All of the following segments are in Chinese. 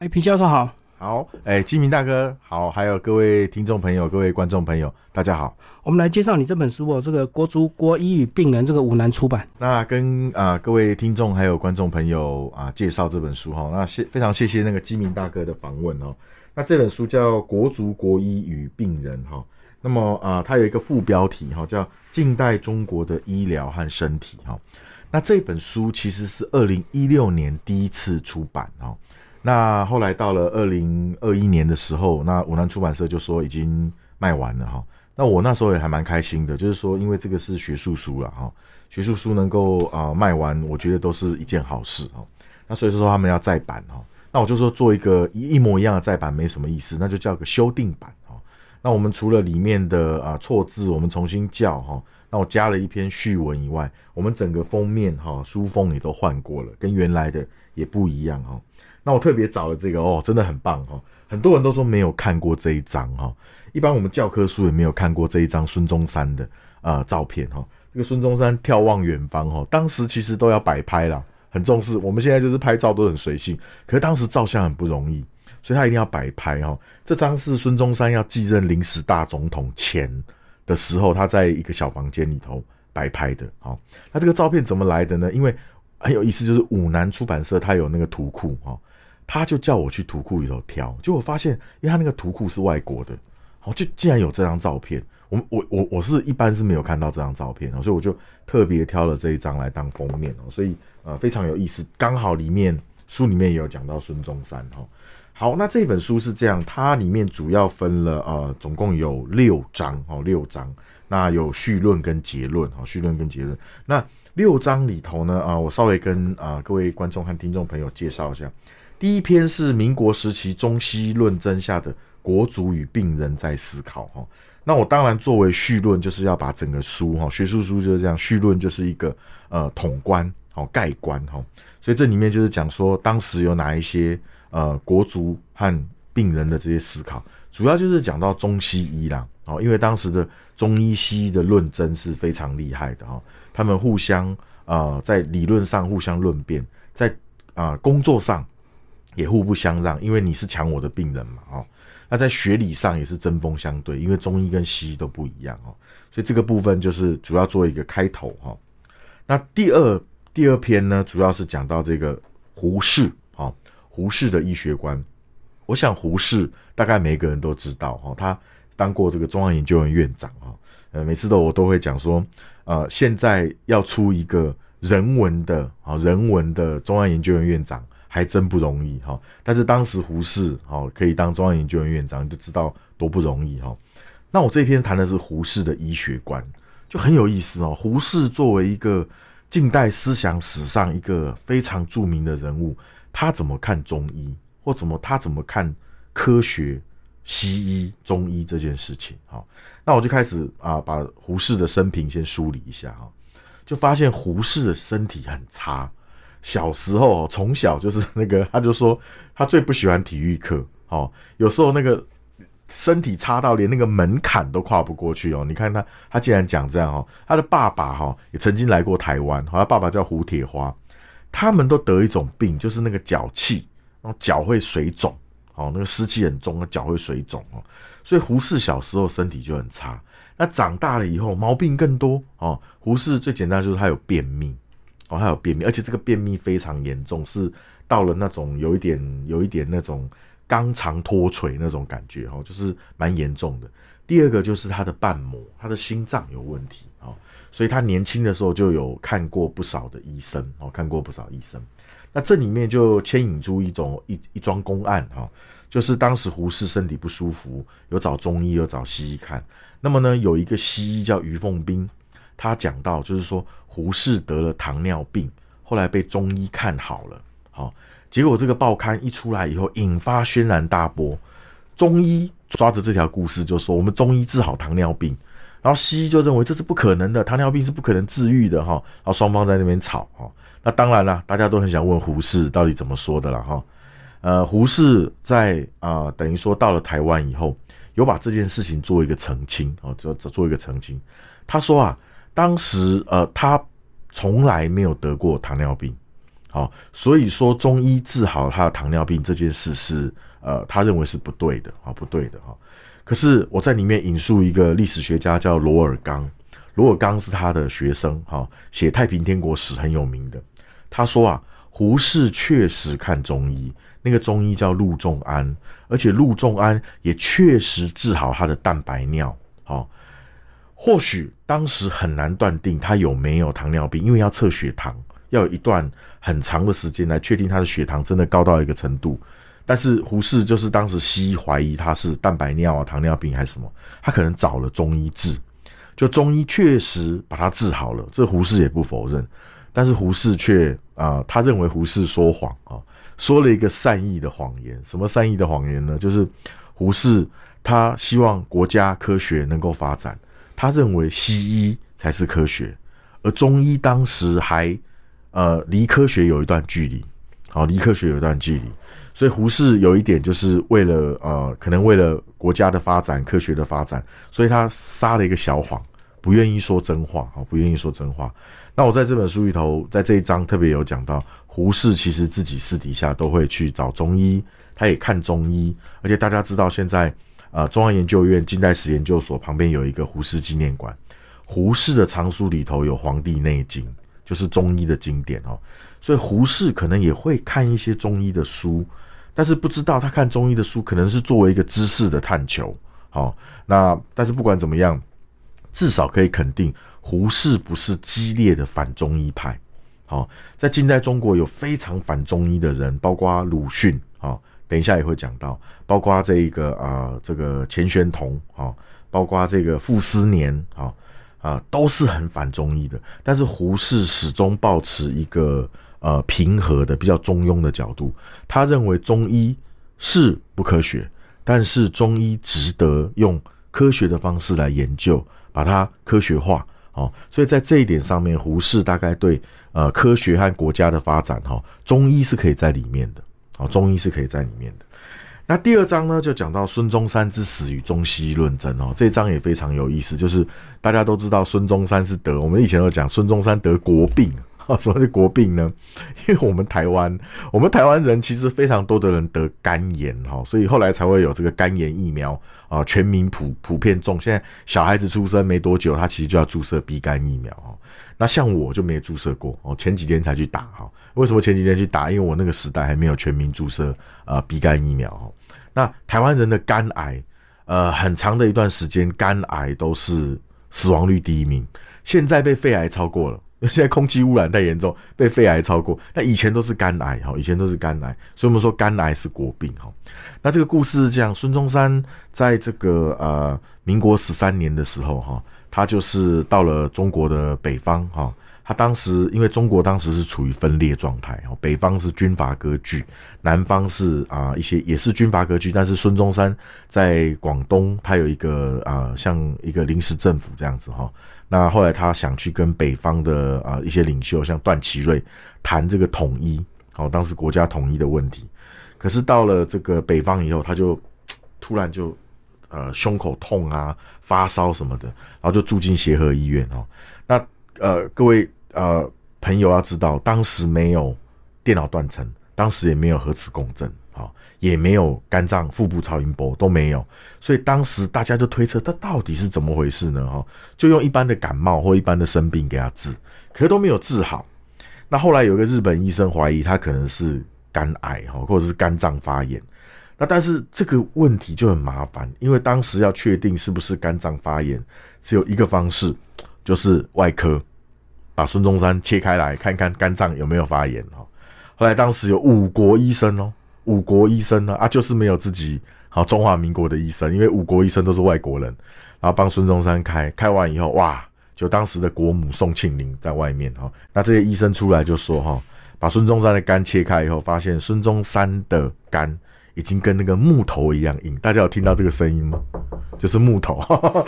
哎，皮教授好，好，哎，金明大哥好，还有各位听众朋友、各位观众朋友，大家好。我们来介绍你这本书哦，这个国足国医与病人，这个五南出版。那跟啊各位听众还有观众朋友啊介绍这本书哈，那谢非常谢谢那个金明大哥的访问哦。那这本书叫《国足国医与病人》哈，那么啊它有一个副标题哈，叫《近代中国的医疗和身体》哈。那这本书其实是二零一六年第一次出版哦。那后来到了二零二一年的时候，那武南出版社就说已经卖完了哈。那我那时候也还蛮开心的，就是说因为这个是学术书了哈，学术书能够啊卖完，我觉得都是一件好事哈。那所以说他们要再版哈，那我就说做一个一模一样的再版没什么意思，那就叫个修订版哈。那我们除了里面的啊错字我们重新校哈，那我加了一篇序文以外，我们整个封面哈书封也都换过了，跟原来的也不一样哈。那我特别找了这个哦，真的很棒哈！很多人都说没有看过这一张哈，一般我们教科书也没有看过这一张孙中山的呃照片哈。这个孙中山眺望远方哈，当时其实都要摆拍啦，很重视。我们现在就是拍照都很随性，可是当时照相很不容易，所以他一定要摆拍哈。这张是孙中山要继任临时大总统前的时候，他在一个小房间里头摆拍的。好，那这个照片怎么来的呢？因为很有意思，就是五南出版社他有那个图库哈。他就叫我去图库里头挑，结果发现，因为他那个图库是外国的，好，就竟然有这张照片。我我我我是一般是没有看到这张照片，所以我就特别挑了这一张来当封面哦。所以呃非常有意思，刚好里面书里面也有讲到孙中山哈。好，那这本书是这样，它里面主要分了呃总共有六章哦，六章，那有序论跟结论哈，序论跟结论。那六章里头呢啊，我稍微跟啊各位观众和听众朋友介绍一下。第一篇是民国时期中西论争下的国足与病人在思考哈，那我当然作为序论，就是要把整个书哈，学术书就是这样，序论就是一个呃统观好概观哈，所以这里面就是讲说当时有哪一些呃国足和病人的这些思考，主要就是讲到中西医啦哦，因为当时的中医西医的论争是非常厉害的哈，他们互相啊在理论上互相论辩，在啊工作上。也互不相让，因为你是抢我的病人嘛，哦，那在学理上也是针锋相对，因为中医跟西医都不一样哦，所以这个部分就是主要做一个开头哈。那第二第二篇呢，主要是讲到这个胡适啊，胡适的医学观。我想胡适大概每个人都知道哈，他当过这个中央研究院院长啊，呃，每次都我都会讲说，呃，现在要出一个人文的啊，人文的中央研究院院长。还真不容易哈，但是当时胡适哦可以当中央研究院院长，就知道多不容易哈。那我这篇谈的是胡适的医学观，就很有意思哦。胡适作为一个近代思想史上一个非常著名的人物，他怎么看中医，或怎么他怎么看科学、西医、中医这件事情？哈，那我就开始啊，把胡适的生平先梳理一下哈，就发现胡适的身体很差。小时候从小就是那个，他就说他最不喜欢体育课，哦，有时候那个身体差到连那个门槛都跨不过去哦。你看他，他竟然讲这样哦。他的爸爸哈也曾经来过台湾，他爸爸叫胡铁花，他们都得一种病，就是那个脚气，然后脚会水肿，哦，那个湿气很重，脚会水肿哦。所以胡适小时候身体就很差，那长大了以后毛病更多哦。胡适最简单就是他有便秘。哦，他有便秘，而且这个便秘非常严重，是到了那种有一点、有一点那种肛肠脱垂那种感觉，哦，就是蛮严重的。第二个就是他的瓣膜，他的心脏有问题，哦，所以他年轻的时候就有看过不少的医生，哦，看过不少医生。那这里面就牵引出一种一一桩公案，哈，就是当时胡适身体不舒服，有找中医，有找西医看。那么呢，有一个西医叫于凤斌。他讲到，就是说胡适得了糖尿病，后来被中医看好了，好，结果这个报刊一出来以后，引发轩然大波。中医抓着这条故事就说，我们中医治好糖尿病，然后西医就认为这是不可能的，糖尿病是不可能治愈的，哈，然后双方在那边吵，哈，那当然了，大家都很想问胡适到底怎么说的了，哈，呃，胡适在啊，等于说到了台湾以后，有把这件事情做一个澄清，哦，做做一个澄清，他说啊。当时，呃，他从来没有得过糖尿病，好，所以说中医治好他的糖尿病这件事是呃，他认为是不对的啊，不对的哈。可是我在里面引述一个历史学家叫罗尔刚，罗尔刚是他的学生哈，写《太平天国史》很有名的。他说啊，胡适确实看中医，那个中医叫陆仲安，而且陆仲安也确实治好他的蛋白尿。好，或许当时很难断定他有没有糖尿病，因为要测血糖，要有一段很长的时间来确定他的血糖真的高到一个程度。但是胡适就是当时西医怀疑他是蛋白尿啊、糖尿病还是什么，他可能找了中医治，就中医确实把他治好了，这胡适也不否认。但是胡适却啊，他认为胡适说谎啊，说了一个善意的谎言。什么善意的谎言呢？就是胡适他希望国家科学能够发展，他认为西医才是科学，而中医当时还呃离科学有一段距离，好，离科学有一段距离。所以胡适有一点就是为了呃，可能为了国家的发展、科学的发展，所以他撒了一个小谎，不愿意说真话啊，不愿意说真话。那我在这本书里头，在这一章特别有讲到，胡适其实自己私底下都会去找中医，他也看中医，而且大家知道现在呃中央研究院近代史研究所旁边有一个胡适纪念馆，胡适的藏书里头有《黄帝内经》，就是中医的经典哦，所以胡适可能也会看一些中医的书。但是不知道他看中医的书，可能是作为一个知识的探求。好，那但是不管怎么样，至少可以肯定，胡适不是激烈的反中医派。好，在近代中国有非常反中医的人，包括鲁迅。好，等一下也会讲到，包括这一个啊，这个钱玄同。好，包括这个傅斯年。好，啊，都是很反中医的。但是胡适始终保持一个。呃，平和的、比较中庸的角度，他认为中医是不科学，但是中医值得用科学的方式来研究，把它科学化。哦，所以在这一点上面，胡适大概对呃科学和国家的发展，哈，中医是可以在里面的。哦，中医是可以在里面的。那第二章呢，就讲到孙中山之死与中西医论争。哦，这章也非常有意思，就是大家都知道孙中山是得，我们以前都讲孙中山得国病。什么是国病呢？因为我们台湾，我们台湾人其实非常多的人得肝炎哈，所以后来才会有这个肝炎疫苗啊，全民普普遍种。现在小孩子出生没多久，他其实就要注射鼻肝疫苗哈。那像我就没注射过哦，前几天才去打哈。为什么前几天去打？因为我那个时代还没有全民注射啊鼻肝疫苗哈。那台湾人的肝癌，呃，很长的一段时间肝癌都是死亡率第一名，现在被肺癌超过了。现在空气污染太严重，被肺癌超过。那以前都是肝癌哈，以前都是肝癌，所以我们说肝癌是国病哈。那这个故事是这样：孙中山在这个呃民国十三年的时候哈，他就是到了中国的北方哈。他当时因为中国当时是处于分裂状态哦，北方是军阀割据，南方是啊一些也是军阀割据，但是孙中山在广东，他有一个啊像一个临时政府这样子哈。那后来他想去跟北方的啊一些领袖，像段祺瑞谈这个统一，好，当时国家统一的问题。可是到了这个北方以后，他就突然就呃胸口痛啊，发烧什么的，然后就住进协和医院哦。那呃各位呃朋友要知道，当时没有电脑断层，当时也没有核磁共振。也没有肝脏腹部超音波都没有，所以当时大家就推测他到底是怎么回事呢？哈，就用一般的感冒或一般的生病给他治，可是都没有治好。那后来有个日本医生怀疑他可能是肝癌哈，或者是肝脏发炎。那但是这个问题就很麻烦，因为当时要确定是不是肝脏发炎，只有一个方式，就是外科把孙中山切开来看看肝脏有没有发炎哈。后来当时有五国医生哦。五国医生呢啊，就是没有自己好中华民国的医生，因为五国医生都是外国人，然后帮孙中山开开完以后，哇，就当时的国母宋庆龄在外面哈，那这些医生出来就说哈，把孙中山的肝切开以后，发现孙中山的肝已经跟那个木头一样硬，大家有听到这个声音吗？就是木头，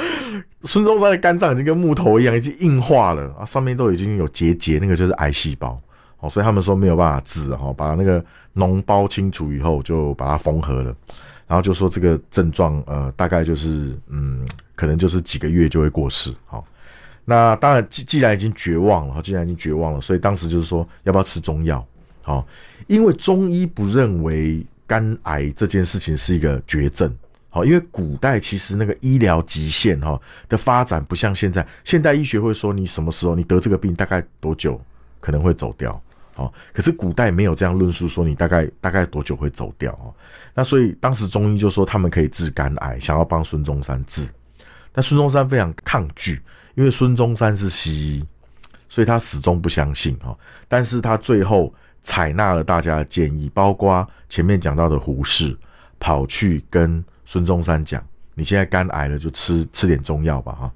孙中山的肝脏已经跟木头一样，已经硬化了。啊，上面都已经有结节，那个就是癌细胞。哦，所以他们说没有办法治，哈，把那个脓包清除以后就把它缝合了，然后就说这个症状，呃，大概就是，嗯，可能就是几个月就会过世，好，那当然既既然已经绝望了，既然已经绝望了，所以当时就是说要不要吃中药，好，因为中医不认为肝癌这件事情是一个绝症。好，因为古代其实那个医疗极限哈的发展不像现在，现代医学会说你什么时候你得这个病大概多久可能会走掉。好，可是古代没有这样论述说你大概大概多久会走掉哦。那所以当时中医就说他们可以治肝癌，想要帮孙中山治，但孙中山非常抗拒，因为孙中山是西医，所以他始终不相信哈。但是他最后采纳了大家的建议，包括前面讲到的胡适跑去跟。孙中山讲：“你现在肝癌了，就吃吃点中药吧。”哈，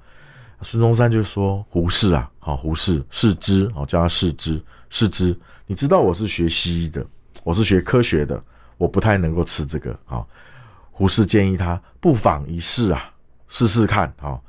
孙中山就说：“胡适啊，好，胡适，世之，好，叫他世之，世之，你知道我是学西医的，我是学科学的，我不太能够吃这个。”啊，胡适建议他不妨一试啊，试试看。好，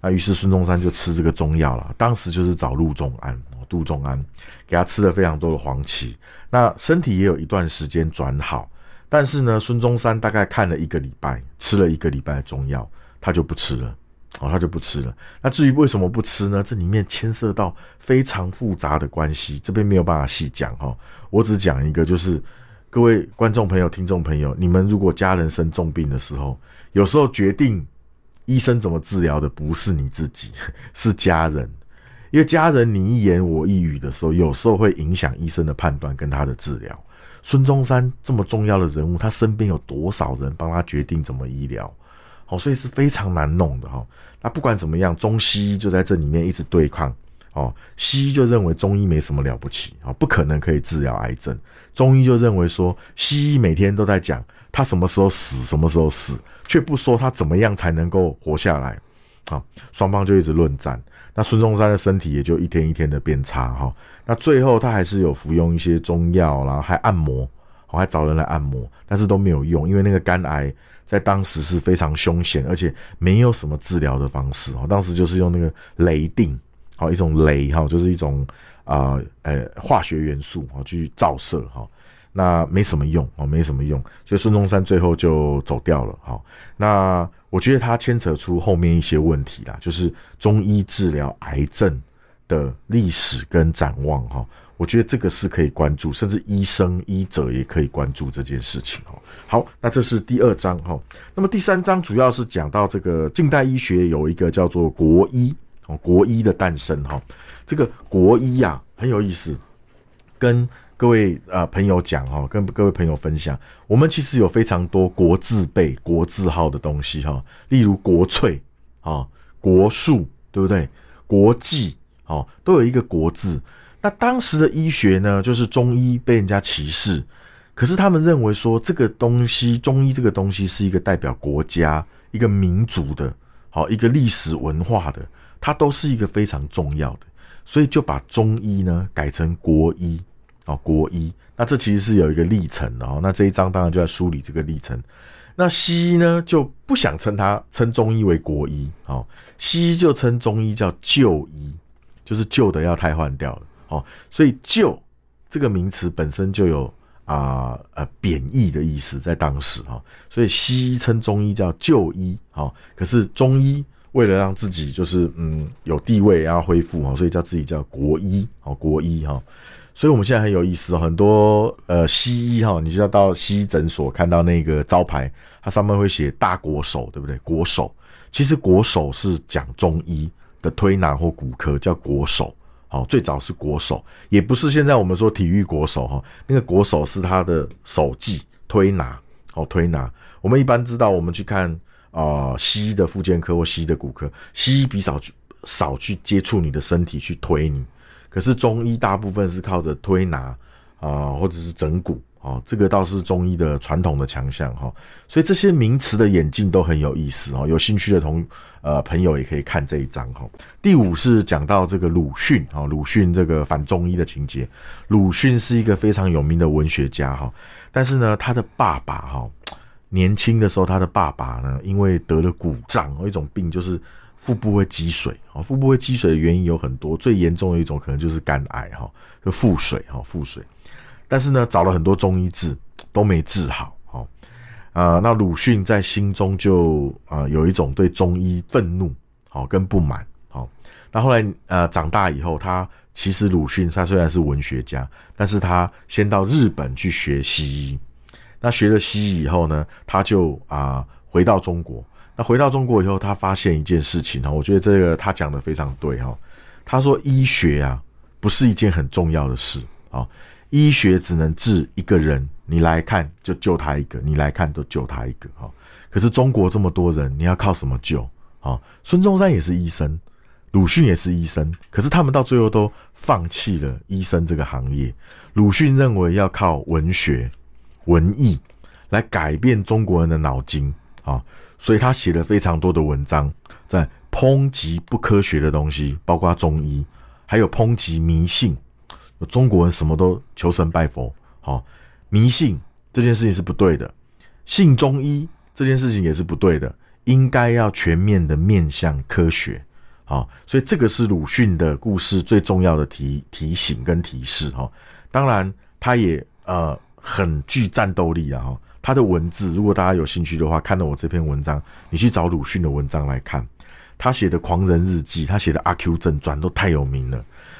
那于是孙中山就吃这个中药了。当时就是找陆仲安，杜仲安给他吃了非常多的黄芪，那身体也有一段时间转好。但是呢，孙中山大概看了一个礼拜，吃了一个礼拜的中药，他就不吃了，哦，他就不吃了。那至于为什么不吃呢？这里面牵涉到非常复杂的关系，这边没有办法细讲哈。我只讲一个，就是各位观众朋友、听众朋友，你们如果家人生重病的时候，有时候决定医生怎么治疗的不是你自己，是家人，因为家人你一言我一语的时候，有时候会影响医生的判断跟他的治疗。孙中山这么重要的人物，他身边有多少人帮他决定怎么医疗？哦，所以是非常难弄的哈。那不管怎么样，中西医就在这里面一直对抗。哦，西医就认为中医没什么了不起啊，不可能可以治疗癌症。中医就认为说，西医每天都在讲他什么时候死，什么时候死，却不说他怎么样才能够活下来。啊，双方就一直论战。那孙中山的身体也就一天一天的变差哈。那最后他还是有服用一些中药，然后还按摩，我还找人来按摩，但是都没有用，因为那个肝癌在当时是非常凶险，而且没有什么治疗的方式哦。当时就是用那个雷定，好一种镭哈，就是一种啊呃化学元素啊去照射哈。那没什么用哦，没什么用，所以孙中山最后就走掉了哈。那我觉得他牵扯出后面一些问题啦，就是中医治疗癌症的历史跟展望哈。我觉得这个是可以关注，甚至医生医者也可以关注这件事情哈。好，那这是第二章哈。那么第三章主要是讲到这个近代医学有一个叫做国医哦，国医的诞生哈。这个国医呀很有意思，跟。各位啊，朋友讲哈，跟各位朋友分享，我们其实有非常多国字辈、国字号的东西哈，例如国粹啊、国术，对不对？国际哦，都有一个国字。那当时的医学呢，就是中医被人家歧视，可是他们认为说这个东西，中医这个东西是一个代表国家、一个民族的，好一个历史文化的，它都是一个非常重要的，所以就把中医呢改成国医。哦，国医，那这其实是有一个历程的哦。那这一章当然就在梳理这个历程。那西医呢就不想称它称中医为国医，哦，西医就称中医叫旧医，就是旧的要汰换掉了，哦，所以旧这个名词本身就有啊呃贬义的意思，在当时哈，所以西医称中医叫旧医，哦，可是中医为了让自己就是嗯有地位要恢复哦，所以叫自己叫国医，哦，国医哈。所以，我们现在很有意思哦，很多呃西医哈，你就要到西医诊所看到那个招牌，它上面会写“大国手”，对不对？国手其实国手是讲中医的推拿或骨科，叫国手。好，最早是国手，也不是现在我们说体育国手哈，那个国手是他的手技推拿。哦，推拿我们一般知道，我们去看啊西医的复健科或西医的骨科，西医比少去少去接触你的身体去推你。可是中医大部分是靠着推拿啊，或者是整骨啊，这个倒是中医的传统的强项哈。所以这些名词的演进都很有意思哦。有兴趣的同呃朋友也可以看这一章哈。第五是讲到这个鲁迅啊，鲁迅这个反中医的情节。鲁迅是一个非常有名的文学家哈，但是呢，他的爸爸哈，年轻的时候他的爸爸呢，因为得了骨胀，一种病就是。腹部会积水啊，腹部会积水的原因有很多，最严重的一种可能就是肝癌哈，就腹水哈，腹水。但是呢，找了很多中医治都没治好，哈啊，那鲁迅在心中就啊有一种对中医愤怒，好跟不满，好。那后来呃长大以后，他其实鲁迅他虽然是文学家，但是他先到日本去学西医。那学了西医以后呢，他就啊回到中国。那回到中国以后，他发现一件事情哈，我觉得这个他讲的非常对哈。他说医学啊不是一件很重要的事啊，医学只能治一个人，你来看就救他一个，你来看都救他一个哈。可是中国这么多人，你要靠什么救啊？孙中山也是医生，鲁迅也是医生，可是他们到最后都放弃了医生这个行业。鲁迅认为要靠文学。文艺来改变中国人的脑筋啊，所以他写了非常多的文章，在抨击不科学的东西，包括中医，还有抨击迷信。中国人什么都求神拜佛，好，迷信这件事情是不对的，信中医这件事情也是不对的，应该要全面的面向科学，好，所以这个是鲁迅的故事最重要的提提醒跟提示哈。当然，他也呃。很具战斗力啊！他的文字，如果大家有兴趣的话，看到我这篇文章，你去找鲁迅的文章来看，他写的《狂人日记》，他写的《阿 Q 正传》都太有名了。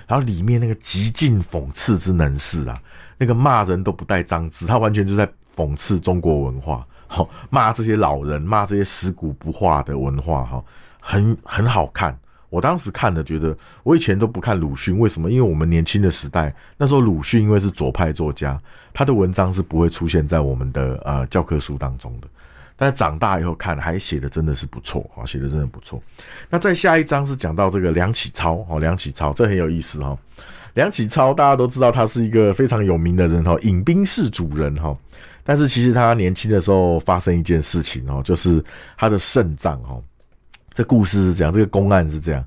然后里面那个极尽讽刺之能事啊，那个骂人都不带脏字，他完全就在讽刺中国文化，好骂这些老人，骂这些尸骨不化的文化，哈，很很好看。我当时看的觉得，我以前都不看鲁迅，为什么？因为我们年轻的时代，那时候鲁迅因为是左派作家，他的文章是不会出现在我们的呃教科书当中的。但长大以后看，还写的真的是不错啊，写的真的不错。那在下一章是讲到这个梁启超哦，梁启超这很有意思哈。梁启超大家都知道他是一个非常有名的人哈，饮冰室主人哈。但是其实他年轻的时候发生一件事情哦，就是他的肾脏哈。这故事是这样，这个公案是这样，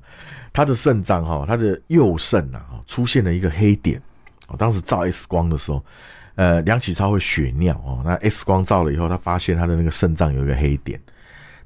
他的肾脏哈，他的右肾呐，出现了一个黑点。哦，当时照 X 光的时候，呃，梁启超会血尿哦。那 X 光照了以后，他发现他的那个肾脏有一个黑点。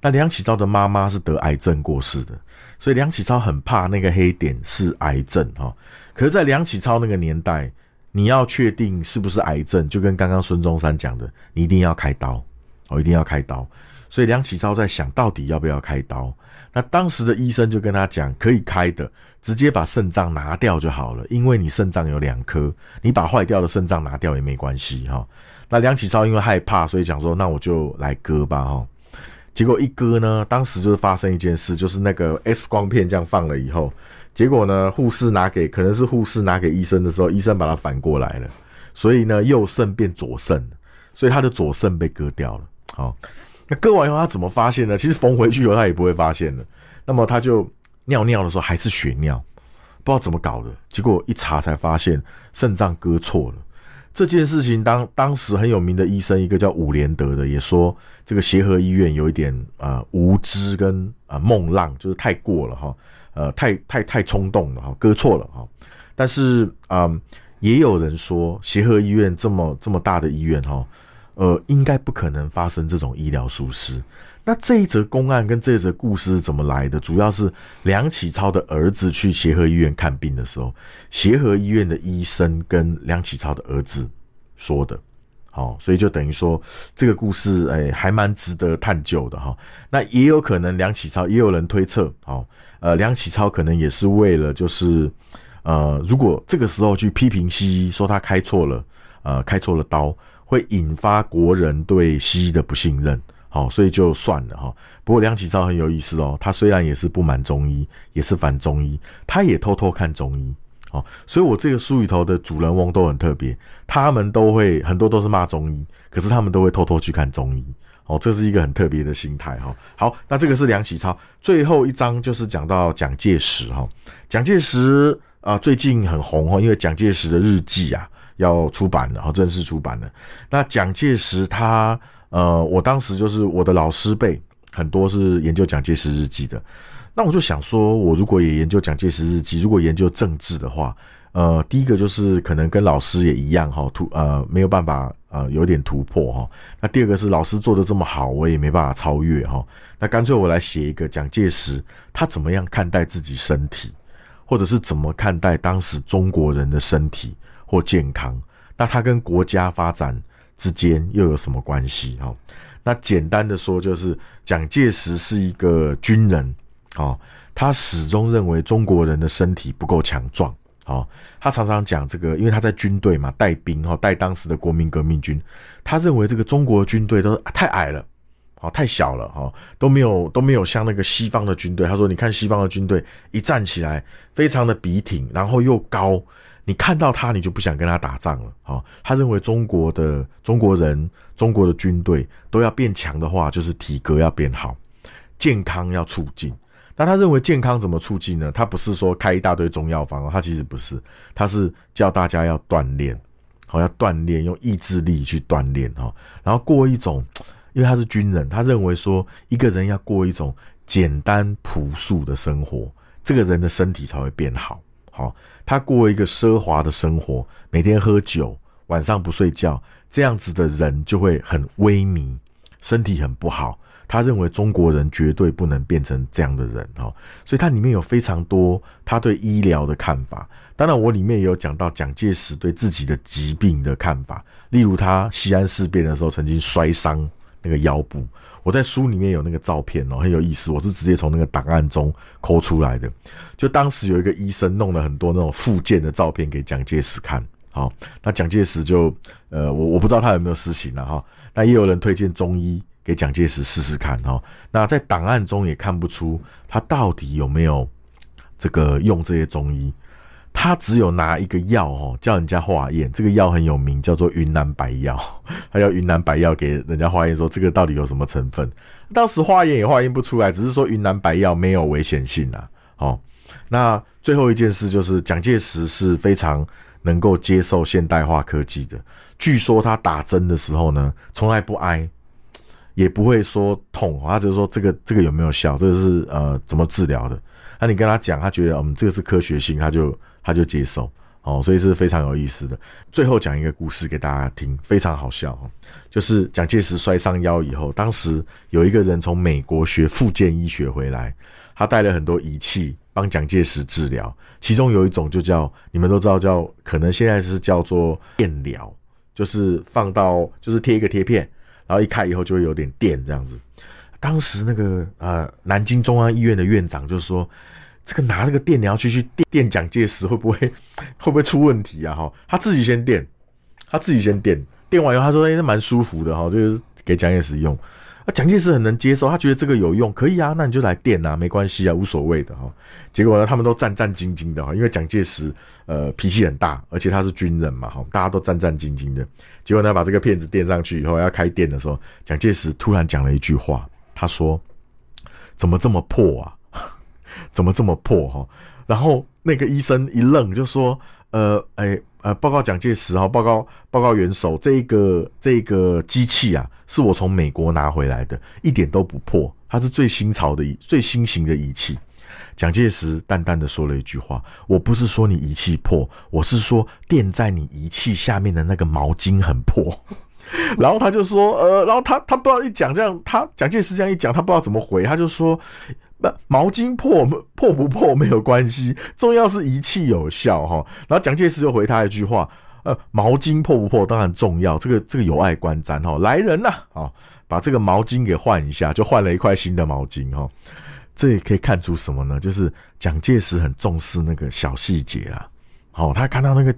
那梁启超的妈妈是得癌症过世的，所以梁启超很怕那个黑点是癌症哈。可是，在梁启超那个年代，你要确定是不是癌症，就跟刚刚孙中山讲的，你一定要开刀哦，一定要开刀。所以梁启超在想到底要不要开刀。那当时的医生就跟他讲，可以开的，直接把肾脏拿掉就好了，因为你肾脏有两颗，你把坏掉的肾脏拿掉也没关系哈。那梁启超因为害怕，所以讲说，那我就来割吧哈。结果一割呢，当时就是发生一件事，就是那个 X 光片这样放了以后，结果呢，护士拿给可能是护士拿给医生的时候，医生把它反过来了，所以呢，右肾变左肾，所以他的左肾被割掉了，好。那割完以后他怎么发现呢？其实缝回去以后他也不会发现的。那么他就尿尿的时候还是血尿，不知道怎么搞的。结果一查才发现肾脏割错了。这件事情当当时很有名的医生，一个叫伍连德的，也说这个协和医院有一点啊无知跟啊梦浪，就是太过了哈，呃太太太冲动了哈，割错了哈。但是啊，也有人说协和医院这么这么大的医院哈。呃，应该不可能发生这种医疗疏失。那这一则公案跟这一则故事是怎么来的？主要是梁启超的儿子去协和医院看病的时候，协和医院的医生跟梁启超的儿子说的。好，所以就等于说这个故事，哎，还蛮值得探究的哈。那也有可能梁启超，也有人推测，好，呃，梁启超可能也是为了，就是呃，如果这个时候去批评西医，说他开错了，呃，开错了刀。会引发国人对西医的不信任，好，所以就算了哈。不过梁启超很有意思哦，他虽然也是不满中医，也是反中医，他也偷偷看中医，哦，所以我这个书里头的主人翁都很特别，他们都会很多都是骂中医，可是他们都会偷偷去看中医，哦，这是一个很特别的心态哈。好，那这个是梁启超，最后一章就是讲到蒋介石哈，蒋介石啊最近很红哈，因为蒋介石的日记啊。要出版了，然后正式出版了。那蒋介石他，呃，我当时就是我的老师辈很多是研究蒋介石日记的。那我就想说，我如果也研究蒋介石日记，如果研究政治的话，呃，第一个就是可能跟老师也一样哈，突呃没有办法呃有点突破哈。那第二个是老师做的这么好，我也没办法超越哈。那干脆我来写一个蒋介石他怎么样看待自己身体，或者是怎么看待当时中国人的身体。或健康，那它跟国家发展之间又有什么关系？哈，那简单的说，就是蒋介石是一个军人，哦，他始终认为中国人的身体不够强壮，哦，他常常讲这个，因为他在军队嘛，带兵哈，带当时的国民革命军。他认为这个中国军队都太矮了，好，太小了哈，都没有都没有像那个西方的军队。他说，你看西方的军队一站起来，非常的笔挺，然后又高，你看到他，你就不想跟他打仗了。好，他认为中国的中国人、中国的军队都要变强的话，就是体格要变好，健康要促进。那他认为健康怎么促进呢？他不是说开一大堆中药方哦，他其实不是，他是叫大家要锻炼，好要锻炼，用意志力去锻炼哈，然后过一种，因为他是军人，他认为说一个人要过一种简单朴素的生活，这个人的身体才会变好。好，他过一个奢华的生活，每天喝酒，晚上不睡觉，这样子的人就会很萎靡，身体很不好。他认为中国人绝对不能变成这样的人哦，所以它里面有非常多他对医疗的看法。当然，我里面也有讲到蒋介石对自己的疾病的看法，例如他西安事变的时候曾经摔伤那个腰部。我在书里面有那个照片哦，很有意思。我是直接从那个档案中抠出来的。就当时有一个医生弄了很多那种复健的照片给蒋介石看，好，那蒋介石就呃，我我不知道他有没有施行了哈，但也有人推荐中医。给蒋介石试试看哦，那在档案中也看不出他到底有没有这个用这些中医，他只有拿一个药哦，叫人家化验，这个药很有名，叫做云南白药，他要云南白药给人家化验，说这个到底有什么成分？当时化验也化验不出来，只是说云南白药没有危险性啊。哦，那最后一件事就是蒋介石是非常能够接受现代化科技的，据说他打针的时候呢，从来不挨。也不会说痛，他只是说这个这个有没有效，这个是呃怎么治疗的？那你跟他讲，他觉得嗯这个是科学性，他就他就接受哦，所以是非常有意思的。最后讲一个故事给大家听，非常好笑，就是蒋介石摔伤腰以后，当时有一个人从美国学复健医学回来，他带了很多仪器帮蒋介石治疗，其中有一种就叫你们都知道叫，可能现在是叫做电疗，就是放到就是贴一个贴片。然后一开以后就会有点电这样子，当时那个呃南京中央医院的院长就说，这个拿这个电疗去去电电蒋介石会不会 会不会出问题啊？哈，他自己先电，他自己先电，电完以后他说哎，蛮舒服的哈，就是给蒋介石用。啊蒋介石很能接受，他觉得这个有用，可以啊，那你就来电啊，没关系啊，无所谓的哈。结果呢，他们都战战兢兢的哈，因为蒋介石呃脾气很大，而且他是军人嘛哈，大家都战战兢兢的。结果呢，把这个片子垫上去以后，要开电的时候，蒋介石突然讲了一句话，他说：“怎么这么破啊？怎么这么破哈？”然后那个医生一愣，就说：“呃，哎。”呃，报告蒋介石哈，报告报告元首，这个这个机器啊，是我从美国拿回来的，一点都不破，它是最新潮的、最新型的仪器。蒋介石淡淡的说了一句话：“我不是说你仪器破，我是说垫在你仪器下面的那个毛巾很破。” 然后他就说：“呃，然后他他不知道一讲这样，他蒋介石这样一讲，他不知道怎么回，他就说。”那毛巾破破不破没有关系，重要是仪器有效哈。然后蒋介石就回他一句话：呃，毛巾破不破当然重要，这个这个有碍观瞻哈。来人呐，啊，把这个毛巾给换一下，就换了一块新的毛巾哈。这也可以看出什么呢？就是蒋介石很重视那个小细节啊。好，他看到那个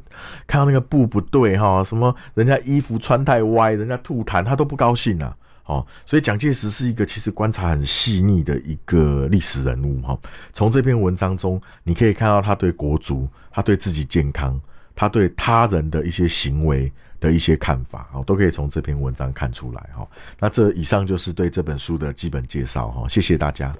看到那个布不对哈，什么人家衣服穿太歪，人家吐痰，他都不高兴啊。哦，所以蒋介石是一个其实观察很细腻的一个历史人物哈。从这篇文章中，你可以看到他对国足、他对自己健康、他对他人的一些行为的一些看法，哦，都可以从这篇文章看出来哈。那这以上就是对这本书的基本介绍哈，谢谢大家。